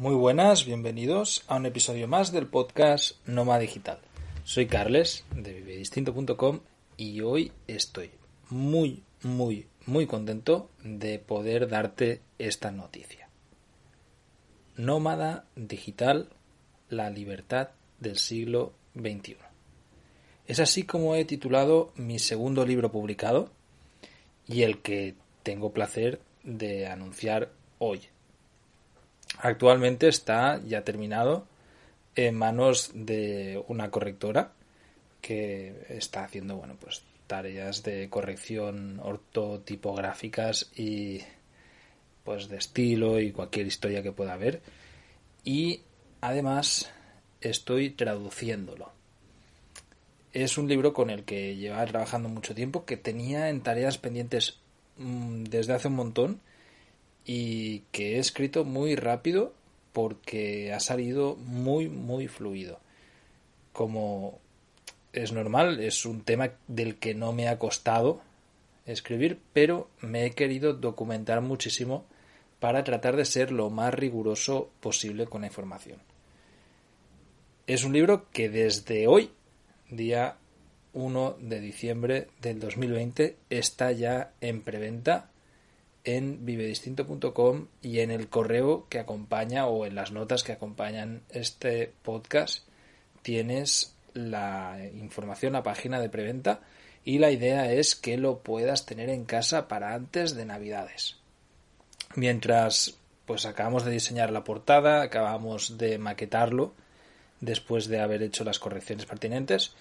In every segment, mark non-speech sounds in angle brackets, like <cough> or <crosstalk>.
Muy buenas, bienvenidos a un episodio más del podcast Noma Digital. Soy Carles de vivedistinto.com y hoy estoy muy, muy, muy contento de poder darte esta noticia. Nómada Digital, la libertad del siglo XXI. Es así como he titulado mi segundo libro publicado y el que tengo placer de anunciar hoy. Actualmente está ya terminado en manos de una correctora que está haciendo bueno pues tareas de corrección ortotipográficas y pues de estilo y cualquier historia que pueda haber. Y además estoy traduciéndolo. Es un libro con el que lleva trabajando mucho tiempo que tenía en tareas pendientes mm, desde hace un montón y que he escrito muy rápido porque ha salido muy muy fluido. Como es normal, es un tema del que no me ha costado escribir, pero me he querido documentar muchísimo para tratar de ser lo más riguroso posible con la información. Es un libro que desde hoy, día 1 de diciembre del 2020, está ya en preventa en vivedistinto.com y en el correo que acompaña o en las notas que acompañan este podcast tienes la información, la página de preventa y la idea es que lo puedas tener en casa para antes de Navidades. Mientras pues acabamos de diseñar la portada, acabamos de maquetarlo después de haber hecho las correcciones pertinentes,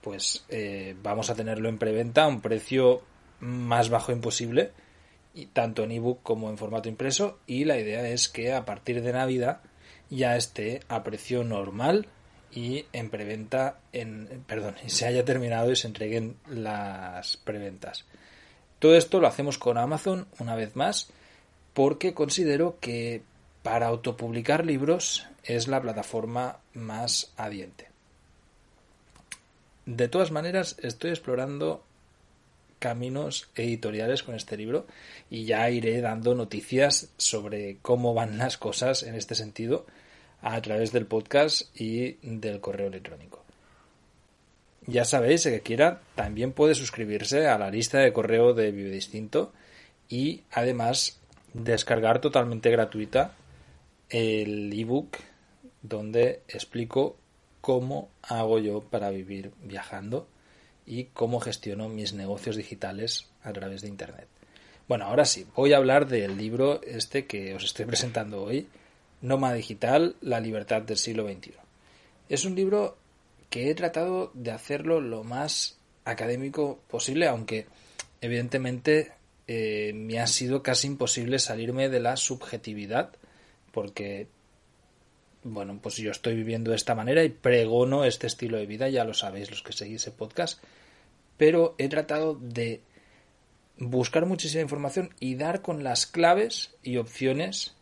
pues eh, vamos a tenerlo en preventa a un precio más bajo imposible tanto en ebook como en formato impreso y la idea es que a partir de Navidad ya esté a precio normal y en preventa en perdón, se haya terminado y se entreguen las preventas. Todo esto lo hacemos con Amazon una vez más porque considero que para autopublicar libros es la plataforma más adiente. De todas maneras, estoy explorando caminos editoriales con este libro y ya iré dando noticias sobre cómo van las cosas en este sentido a través del podcast y del correo electrónico. Ya sabéis, que quiera, también puede suscribirse a la lista de correo de Vive Distinto y además descargar totalmente gratuita el ebook donde explico cómo hago yo para vivir viajando y cómo gestiono mis negocios digitales a través de Internet. Bueno, ahora sí, voy a hablar del libro este que os estoy <laughs> presentando hoy, Noma Digital, la libertad del siglo XXI. Es un libro que he tratado de hacerlo lo más académico posible, aunque evidentemente eh, me ha sido casi imposible salirme de la subjetividad, porque, bueno, pues yo estoy viviendo de esta manera y pregono este estilo de vida, ya lo sabéis los que seguís el podcast, pero he tratado de buscar muchísima información y dar con las claves y opciones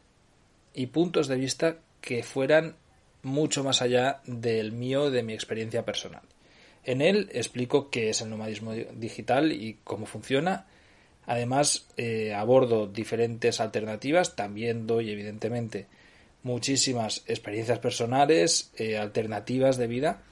y puntos de vista que fueran mucho más allá del mío, de mi experiencia personal. En él explico qué es el nomadismo digital y cómo funciona. Además, eh, abordo diferentes alternativas, también doy evidentemente muchísimas experiencias personales, eh, alternativas de vida,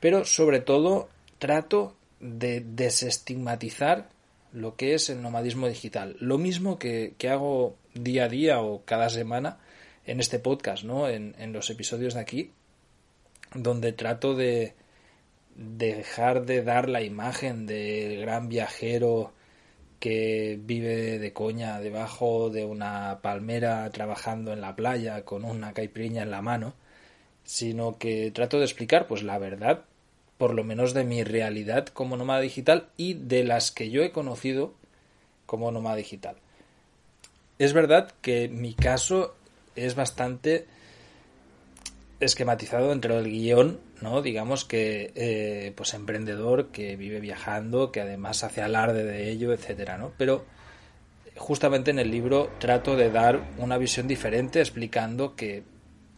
pero sobre todo trato de desestigmatizar lo que es el nomadismo digital. Lo mismo que, hago día a día o cada semana en este podcast, ¿no? En, en los episodios de aquí, donde trato de, dejar de dar la imagen del gran viajero que vive de coña debajo de una palmera trabajando en la playa con una caipirinha en la mano, sino que trato de explicar pues la verdad por lo menos de mi realidad como nómada digital y de las que yo he conocido como nómada digital. Es verdad que mi caso es bastante esquematizado dentro del guion, ¿no? Digamos que, eh, pues, emprendedor que vive viajando, que además hace alarde de ello, etcétera, ¿no? Pero justamente en el libro trato de dar una visión diferente explicando que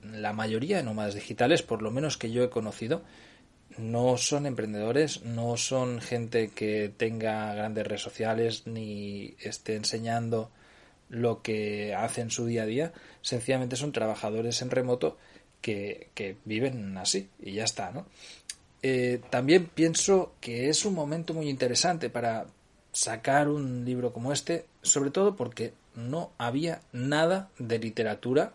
la mayoría de nómadas digitales, por lo menos que yo he conocido, no son emprendedores, no son gente que tenga grandes redes sociales ni esté enseñando lo que hacen su día a día, sencillamente son trabajadores en remoto que, viven así y ya está, ¿no? Eh, también pienso que es un momento muy interesante para sacar un libro como este, sobre todo porque no había nada de literatura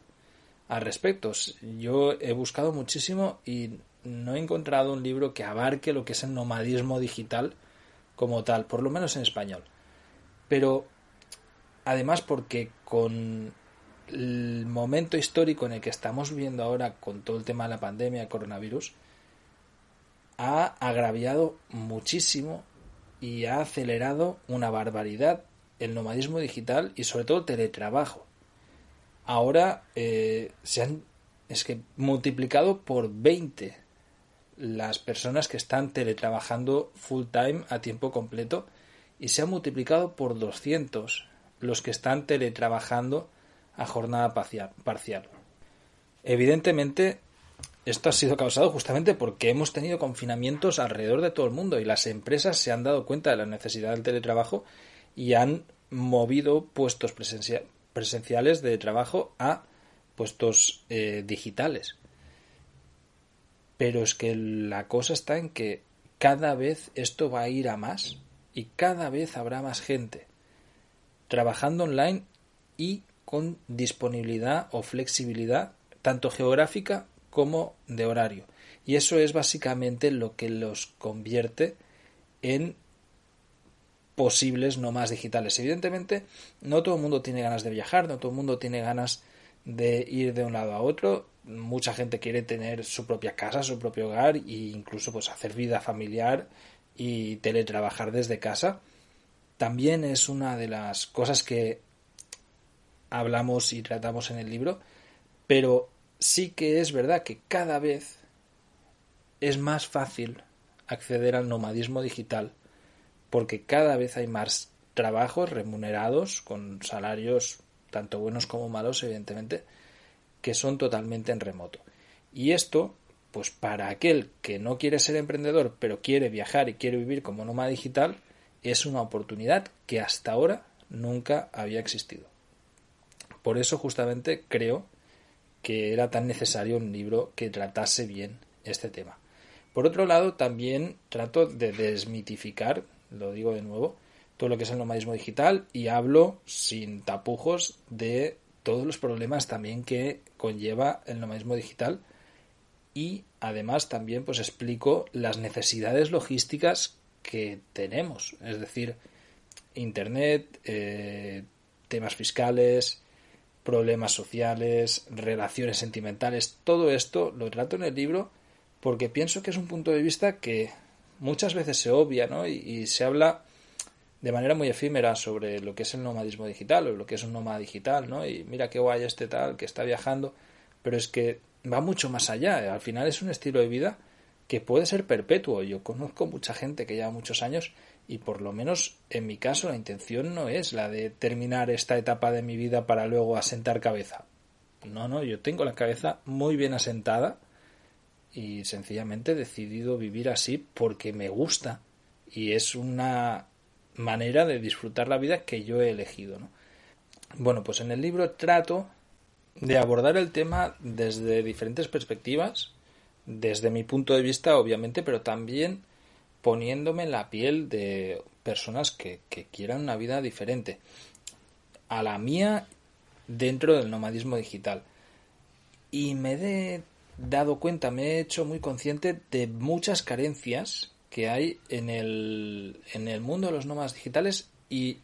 al respecto. Yo he buscado muchísimo y no he encontrado un libro que abarque lo que es el nomadismo digital como tal, por lo menos en español. Pero además porque con el momento histórico en el que estamos viviendo ahora con todo el tema de la pandemia, coronavirus, ha agraviado muchísimo y ha acelerado una barbaridad el nomadismo digital y sobre todo el teletrabajo. Ahora eh, se han es que multiplicado por 20 las personas que están teletrabajando full time a tiempo completo y se ha multiplicado por 200 los que están teletrabajando a jornada parcial. Evidentemente, esto ha sido causado justamente porque hemos tenido confinamientos alrededor de todo el mundo y las empresas se han dado cuenta de la necesidad del teletrabajo y han movido puestos presenciales de trabajo a puestos eh, digitales. Pero es que la cosa está en que cada vez esto va a ir a más y cada vez habrá más gente trabajando online y con disponibilidad o flexibilidad tanto geográfica como de horario. Y eso es básicamente lo que los convierte en posibles nómadas digitales. Evidentemente, no todo el mundo tiene ganas de viajar, no todo el mundo tiene ganas de ir de un lado a otro. Mucha gente quiere tener su propia casa, su propio hogar e incluso pues hacer vida familiar y teletrabajar desde casa. También es una de las cosas que hablamos y tratamos en el libro, pero sí que es verdad que cada vez es más fácil acceder al nomadismo digital porque cada vez hay más trabajos remunerados con salarios tanto buenos como malos evidentemente que son totalmente en remoto. Y esto pues para aquel que no quiere ser emprendedor pero quiere viajar y quiere vivir como nómada digital es una oportunidad que hasta ahora nunca había existido por eso justamente creo que era tan necesario un libro que tratase bien este tema. Por otro lado, también trato de desmitificar, lo digo de nuevo, todo lo que es el nomadismo digital y hablo sin tapujos de todos los problemas también que conlleva el nomadismo digital y además también pues explico las necesidades logísticas que tenemos, es decir, internet, eh, temas fiscales, problemas sociales, relaciones sentimentales, todo esto lo trato en el libro porque pienso que es un punto de vista que muchas veces se obvia, ¿no? Y, se habla de manera muy efímera sobre lo que es el nomadismo digital o lo que es un nómada digital, ¿no? Y mira qué guay este tal que está viajando, pero es que va mucho más allá. Al final es un estilo de vida que puede ser perpetuo. Yo conozco mucha gente que lleva muchos años y por lo menos en mi caso la intención no es la de terminar esta etapa de mi vida para luego asentar cabeza. No, no, yo tengo la cabeza muy bien asentada y sencillamente he decidido vivir así porque me gusta y es una manera de disfrutar la vida que yo he elegido. ¿no? Bueno, pues en el libro trato de abordar el tema desde diferentes perspectivas, desde mi punto de vista obviamente, pero también poniéndome la piel de personas que, quieran una vida diferente a la mía dentro del nomadismo digital. Y me he dado cuenta, me he hecho muy consciente de muchas carencias que hay en el, en el mundo de los nómadas digitales y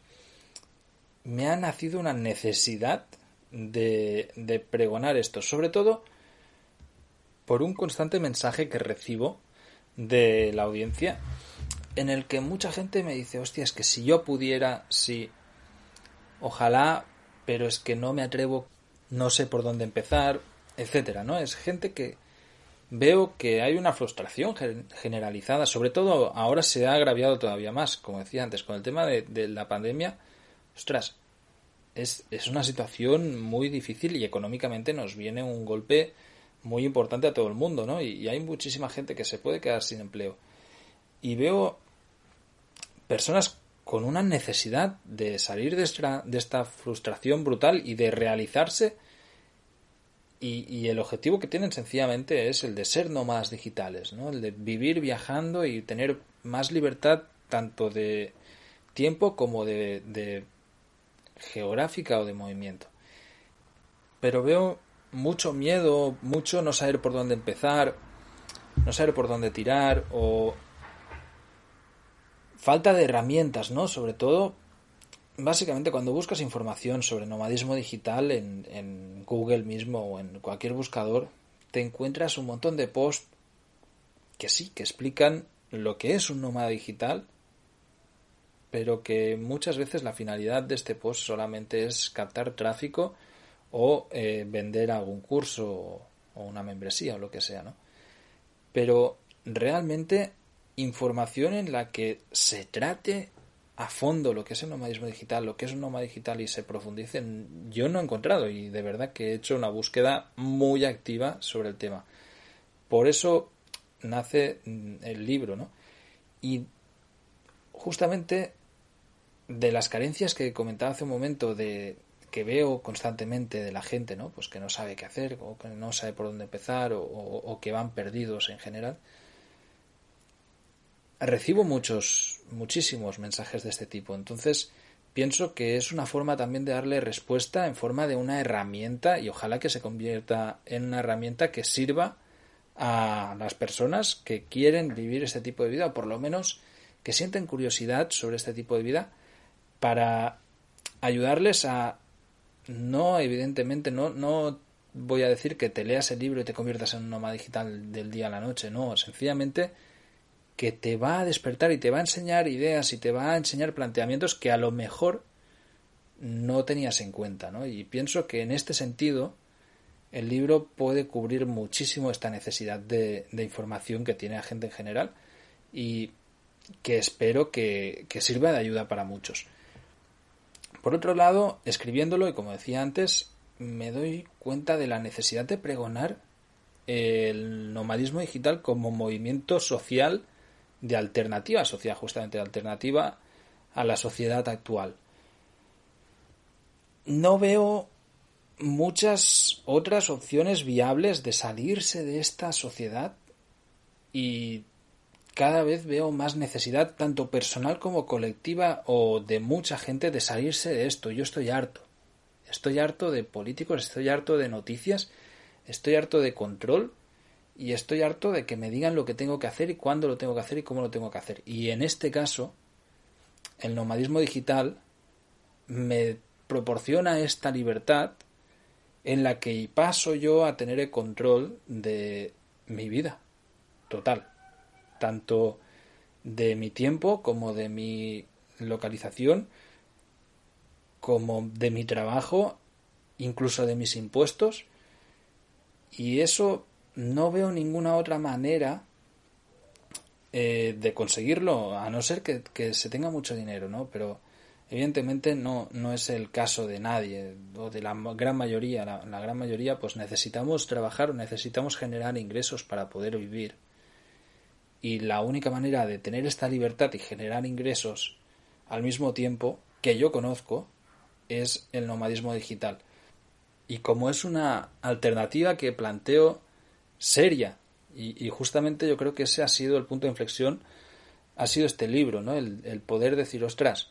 me ha nacido una necesidad de, de pregonar esto, sobre todo por un constante mensaje que recibo de la audiencia en el que mucha gente me dice, hostia, es que si yo pudiera, sí, ojalá, pero es que no me atrevo, no sé por dónde empezar, etcétera, ¿no? Es gente que veo que hay una frustración generalizada, sobre todo ahora se ha agraviado todavía más, como decía antes, con el tema de, de la pandemia, ostras, es, es una situación muy difícil y económicamente nos viene un golpe muy importante a todo el mundo, ¿no? Y, hay muchísima gente que se puede quedar sin empleo. Y veo personas con una necesidad de salir de esta, de esta frustración brutal y de realizarse. Y, el objetivo que tienen sencillamente es el de ser nómadas digitales, ¿no? el de vivir viajando y tener más libertad tanto de tiempo como de, de geográfica o de movimiento. Pero veo mucho miedo, mucho no saber por dónde empezar, no saber por dónde tirar o falta de herramientas, ¿no? Sobre todo, básicamente cuando buscas información sobre nomadismo digital en, en Google mismo o en cualquier buscador, te encuentras un montón de posts que sí, que explican lo que es un nómada digital, pero que muchas veces la finalidad de este post solamente es captar tráfico o eh, vender algún curso o, una membresía o lo que sea, ¿no? Pero realmente información en la que se trate a fondo lo que es el nomadismo digital, lo que es un nómada digital y se profundice, yo no he encontrado y de verdad que he hecho una búsqueda muy activa sobre el tema. Por eso nace mm, el libro, ¿no? Y justamente de las carencias que comentaba hace un momento de que veo constantemente de la gente, ¿no? Pues que no sabe qué hacer o que no sabe por dónde empezar o, o que van perdidos en general recibo muchos, muchísimos mensajes de este tipo. Entonces, pienso que es una forma también de darle respuesta en forma de una herramienta y ojalá que se convierta en una herramienta que sirva a las personas que quieren vivir este tipo de vida o por lo menos que sienten curiosidad sobre este tipo de vida para ayudarles a no evidentemente no no voy a decir que te leas el libro y te conviertas en un nómada digital del día a la noche no sencillamente que te va a despertar y te va a enseñar ideas y te va a enseñar planteamientos que a lo mejor no tenías en cuenta, ¿no? Y pienso que en este sentido el libro puede cubrir muchísimo esta necesidad de, información que tiene la gente en general y que espero que, que sirva de ayuda para muchos. Por otro lado, escribiéndolo, y como decía antes, me doy cuenta de la necesidad de pregonar el nomadismo digital como movimiento social de alternativa social, justamente de alternativa a la sociedad actual. No veo muchas otras opciones viables de salirse de esta sociedad y cada vez veo más necesidad, tanto personal como colectiva o de mucha gente, de salirse de esto. Yo estoy harto. Estoy harto de políticos, estoy harto de noticias, estoy harto de control y estoy harto de que me digan lo que tengo que hacer y cuándo lo tengo que hacer y cómo lo tengo que hacer. Y en este caso, el nomadismo digital me proporciona esta libertad en la que paso yo a tener el control de mi vida total, tanto de mi tiempo como de mi localización, como de mi trabajo, incluso de mis impuestos. Y eso no veo ninguna otra manera eh, de conseguirlo, a no ser que, se tenga mucho dinero, ¿no? Pero evidentemente no, no es el caso de nadie, o de la gran mayoría. La, la gran mayoría, pues necesitamos trabajar, necesitamos generar ingresos para poder vivir. Y la única manera de tener esta libertad y generar ingresos al mismo tiempo que yo conozco es el nomadismo digital. Y como es una alternativa que planteo seria. Y, justamente yo creo que ese ha sido el punto de inflexión, ha sido este libro, ¿no? El, el poder decir, ostras,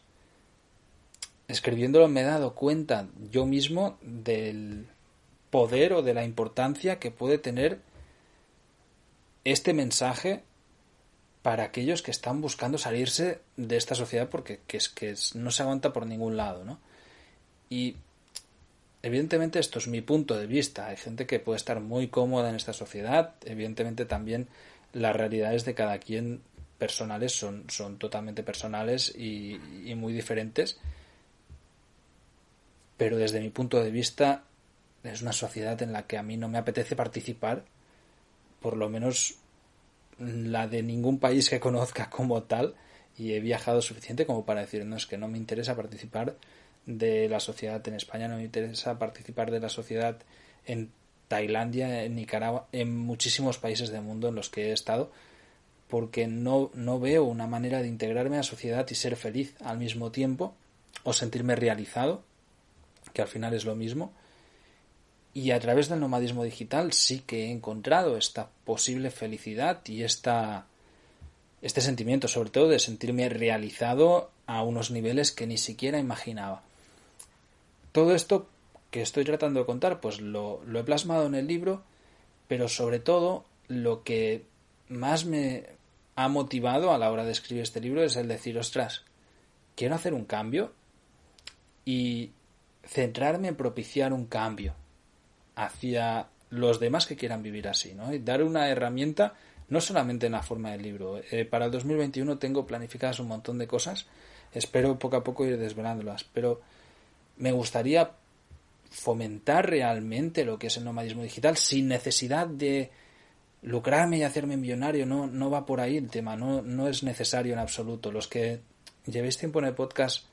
escribiéndolo me he dado cuenta yo mismo del poder o de la importancia que puede tener este mensaje para aquellos que están buscando salirse de esta sociedad porque que es que no se aguanta por ningún lado, ¿no? Y Evidentemente esto es mi punto de vista. Hay gente que puede estar muy cómoda en esta sociedad. Evidentemente también las realidades de cada quien personales son, son totalmente personales y, y muy diferentes. Pero desde mi punto de vista es una sociedad en la que a mí no me apetece participar, por lo menos la de ningún país que conozca como tal, y he viajado suficiente como para decir, no, es que no me interesa participar de la sociedad en España, no me interesa participar de la sociedad en Tailandia, en Nicaragua, en muchísimos países del mundo en los que he estado, porque no, no veo una manera de integrarme a la sociedad y ser feliz al mismo tiempo o sentirme realizado, que al final es lo mismo. Y a través del nomadismo digital sí que he encontrado esta posible felicidad y esta, este sentimiento, sobre todo, de sentirme realizado a unos niveles que ni siquiera imaginaba. Todo esto que estoy tratando de contar, pues lo, lo he plasmado en el libro, pero sobre todo lo que más me ha motivado a la hora de escribir este libro es el decir, ostras, quiero hacer un cambio y centrarme en propiciar un cambio hacia los demás que quieran vivir así, ¿no? Y dar una herramienta, no solamente en la forma del libro. Eh, para el 2021 tengo planificadas un montón de cosas, espero poco a poco ir desvelándolas, pero me gustaría fomentar realmente lo que es el nomadismo digital sin necesidad de lucrarme y hacerme millonario. No, no va por ahí el tema, no, no es necesario en absoluto. Los que llevéis tiempo en el podcast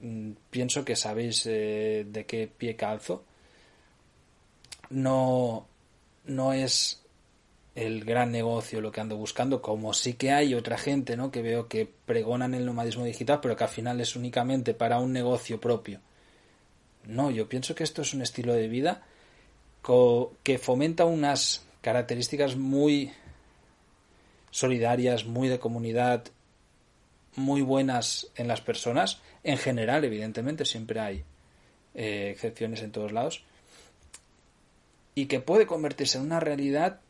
mm, pienso que sabéis eh, de qué pie calzo. No, no es el gran negocio lo que ando buscando, como sí que hay otra gente, ¿no? Que veo que pregonan el nomadismo digital, pero que al final es únicamente para un negocio propio. No, yo pienso que esto es un estilo de vida que fomenta unas características muy solidarias, muy de comunidad, muy buenas en las personas. En general, evidentemente, siempre hay eh, excepciones en todos lados. Y que puede convertirse en una realidad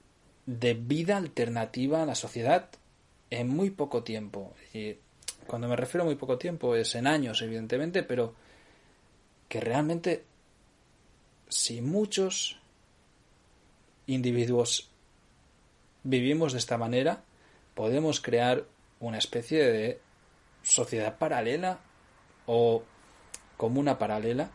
de vida alternativa a la sociedad en muy poco tiempo. Y cuando me refiero a muy poco tiempo es en años, evidentemente, pero que realmente si muchos individuos vivimos de esta manera, podemos crear una especie de sociedad paralela o comuna paralela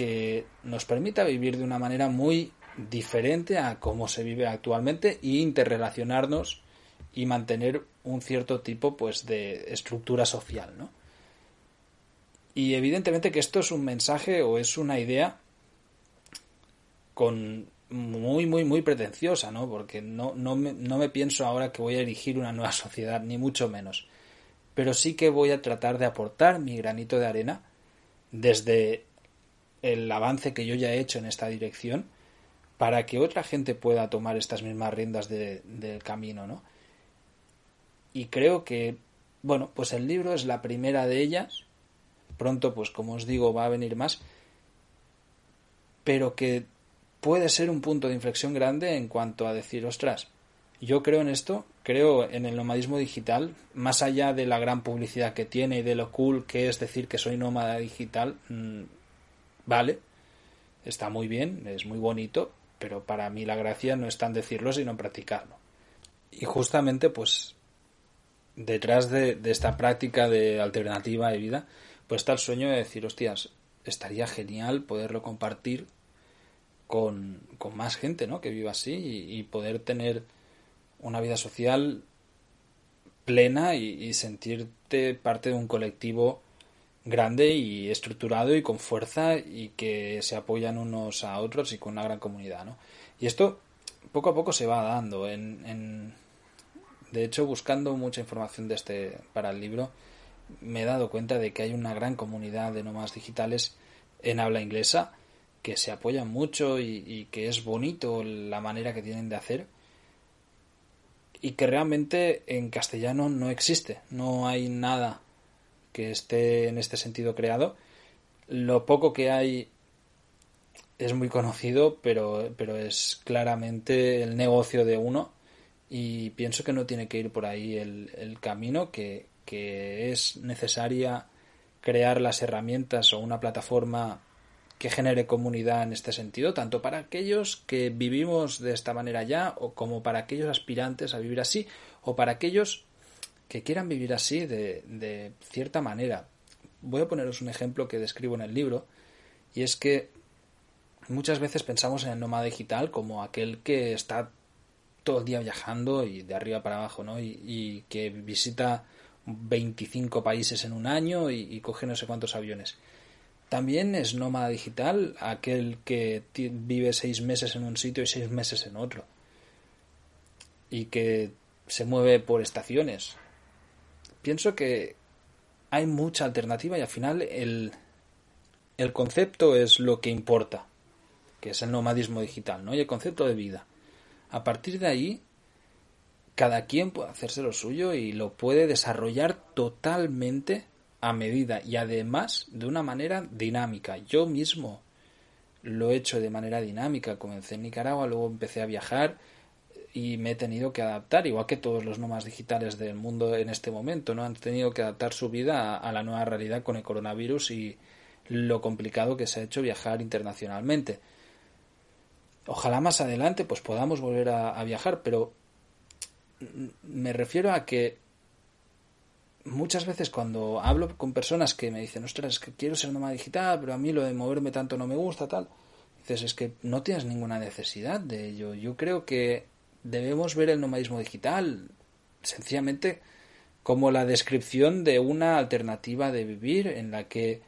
que nos permita vivir de una manera muy diferente a cómo se vive actualmente e interrelacionarnos y mantener un cierto tipo pues de estructura social, ¿no? Y evidentemente que esto es un mensaje o es una idea con muy, muy, muy pretenciosa, ¿no? Porque no, no, no me pienso ahora que voy a erigir una nueva <laughs> sociedad, ni mucho menos. Pero sí que voy a tratar de aportar mi granito de arena desde el avance que yo ya he hecho en esta dirección para que otra gente pueda tomar estas mismas riendas del camino, ¿no? Y creo que, bueno, pues el libro es la primera de ellas pronto, pues como os digo, va a venir más, pero que puede ser un punto de inflexión grande en cuanto a decir, ostras, yo creo en esto, creo en el nomadismo digital, más allá de la gran publicidad que tiene y de lo cool que es decir que soy nómada digital, mm, vale, está muy bien, es muy bonito, pero para mí la gracia no está en decirlo, sino en practicarlo. Y justamente, pues, detrás de, esta práctica de alternativa de vida, pues está el sueño de decir, hostias, estaría genial poderlo compartir con, más gente, ¿no? Que viva así y, poder tener una vida social plena y, sentirte parte de un colectivo grande y estructurado y con fuerza y que se apoyan unos a otros y con una gran comunidad, ¿no? Y esto poco a poco se va dando. En, en, de hecho, buscando mucha información de este para el libro, me he dado cuenta de que hay una gran comunidad de nómadas digitales en habla inglesa que se apoyan mucho y, que es bonito la manera que tienen de hacer y que realmente en castellano no existe, no hay nada que esté en este sentido creado. Lo poco que hay es muy conocido, pero, pero es claramente el negocio de uno y pienso que no tiene que ir por ahí el, camino, que, que es necesaria crear las herramientas o una plataforma que genere comunidad en este sentido, tanto para aquellos que vivimos de esta manera ya, o como para aquellos aspirantes a vivir así, o para aquellos que quieran vivir así de, cierta manera. Voy a poneros un ejemplo que describo en el libro, y es que muchas veces pensamos en el nómada digital como aquel que está todo el día viajando y de arriba para abajo, ¿no? y que visita 25 países en un año y, coge no sé cuántos aviones. También es nómada digital aquel que vive seis meses en un sitio y seis meses en otro. Y que se mueve por estaciones. Pienso que hay mucha alternativa y al final el, el concepto es lo que importa, que es el nomadismo digital, ¿no? Y el concepto de vida. A partir de ahí, cada quien puede hacerse lo suyo y lo puede desarrollar totalmente a medida y además de una manera dinámica. Yo mismo lo he hecho de manera dinámica. Comencé en Nicaragua, luego empecé a viajar y me he tenido que adaptar, igual que todos los nómadas digitales del mundo en este momento, ¿no? Han tenido que adaptar su vida a, la nueva realidad con el coronavirus y lo complicado que se ha hecho viajar internacionalmente. Ojalá más adelante pues podamos volver a viajar, pero me refiero a que muchas veces cuando hablo con personas que me dicen, ostras, es que quiero ser nómada digital, pero a mí lo de moverme tanto no me gusta, tal, dices, es que no tienes ninguna necesidad de ello. Yo creo que debemos ver el nomadismo digital sencillamente como la descripción de una alternativa de vivir en la que,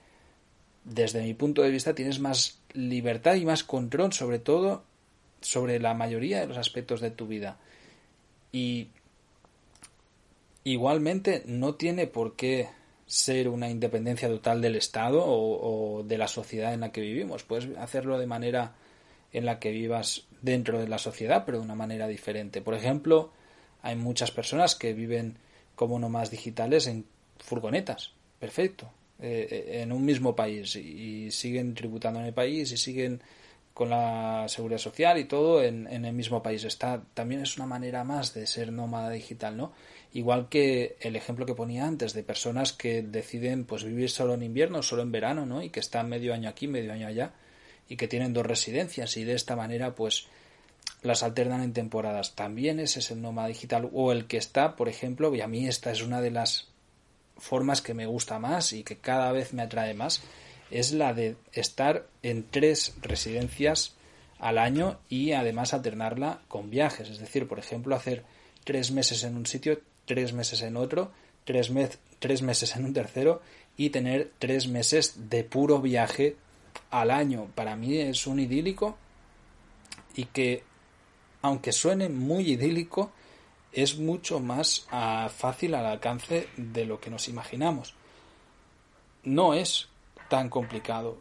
desde mi punto de vista, tienes más libertad y más control sobre todo sobre la mayoría de los aspectos de tu vida. Y igualmente no tiene por qué ser una independencia total del Estado o, de la sociedad en la que vivimos. Puedes hacerlo de manera en la que vivas dentro de la sociedad, pero de una manera diferente. Por ejemplo, hay muchas personas que viven como nomás digitales en furgonetas. Perfecto. Eh, eh, en un mismo país y siguen tributando en el país y siguen con la seguridad social y todo en, en, el mismo país. Está, también es una manera más de ser nómada digital, ¿no? Igual que el ejemplo que ponía antes de personas que deciden pues vivir solo en invierno, solo en verano, ¿no? Y que están medio año aquí, medio año allá y que tienen dos residencias y de esta manera pues las alternan en temporadas. También ese es el nómada digital o el que está, por ejemplo, y a mí esta es una de las formas que me gusta más y que cada vez me atrae más, es la de estar en tres residencias al año y además alternarla con viajes. Es decir, por ejemplo, hacer tres meses en un sitio, tres meses en otro, tres, tres meses en un tercero y tener tres meses de puro viaje al año. Para mí es un idílico y que, aunque suene muy idílico, es mucho más ah, fácil al alcance de lo que nos imaginamos. No es tan complicado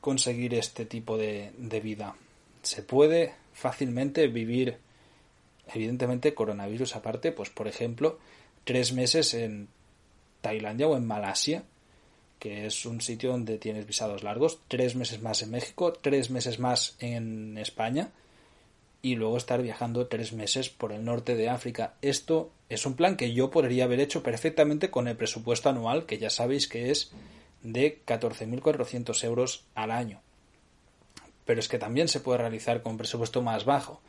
conseguir este tipo de, de vida. Se puede fácilmente vivir, evidentemente coronavirus aparte, pues por ejemplo, tres meses en Tailandia o en Malasia, que es un sitio donde tienes visados largos, tres meses más en México, tres meses más en España y luego estar viajando tres meses por el norte de África. Esto es un plan que yo podría haber hecho perfectamente con el presupuesto anual, que ya sabéis que es de 14.400 euros al año. Pero es que también se puede realizar con presupuesto más bajo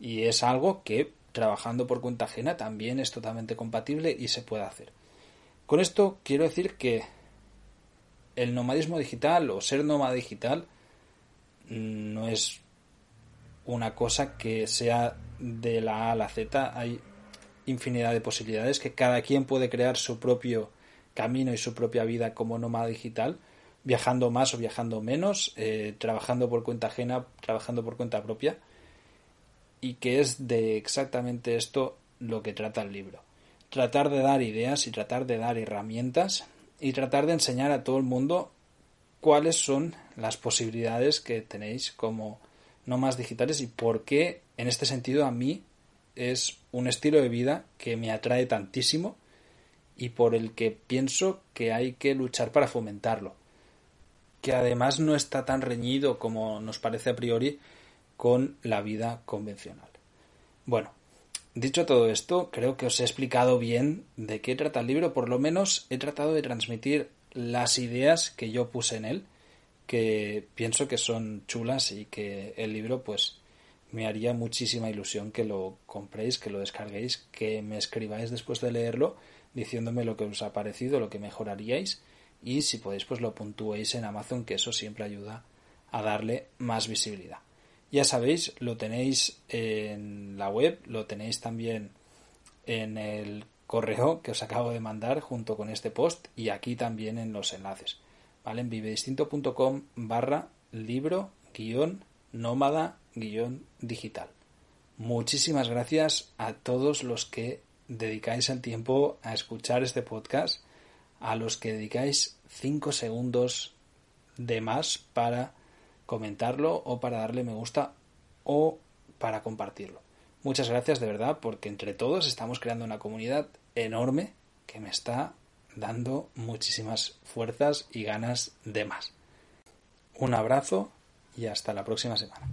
y es algo que trabajando por cuenta ajena también es totalmente compatible y se puede hacer. Con esto quiero decir que el nomadismo digital o ser nómada digital no es una cosa que sea de la A a la Z. Hay infinidad de posibilidades que cada quien puede crear su propio camino y su propia vida como nómada digital, viajando más o viajando menos, eh, trabajando por cuenta ajena, trabajando por cuenta propia, y que es de exactamente esto lo que trata el libro. Tratar de dar ideas y tratar de dar herramientas y tratar de enseñar a todo el mundo cuáles son las posibilidades que tenéis como nómadas digitales y por qué en este sentido a mí es un estilo de vida que me atrae tantísimo y por el que pienso que hay que luchar para fomentarlo. Que además no está tan reñido como nos parece a priori con la vida convencional. Bueno, dicho todo esto, creo que os he explicado bien de qué trata el libro, por lo menos he tratado de transmitir las ideas que yo puse en él, que pienso que son chulas y que el libro pues me haría muchísima ilusión que lo compréis, que lo descarguéis, que me escribáis después de leerlo diciéndome lo que os ha parecido, lo que mejoraríais y si podéis pues lo puntuéis en Amazon que eso siempre ayuda a darle más visibilidad. Ya sabéis, lo tenéis en la web, lo tenéis también en el correo que os acabo de mandar junto con este post y aquí también en los enlaces. ¿Vale? En vivedistinto.com barra libro guion nómada guion digital. Muchísimas gracias a todos los que dedicáis el tiempo a escuchar este podcast, a los que dedicáis 5 segundos de más para comentarlo o para darle me gusta o para compartirlo. Muchas gracias de verdad porque entre todos estamos creando una comunidad enorme que me está dando muchísimas fuerzas y ganas de más. Un abrazo y hasta la próxima semana.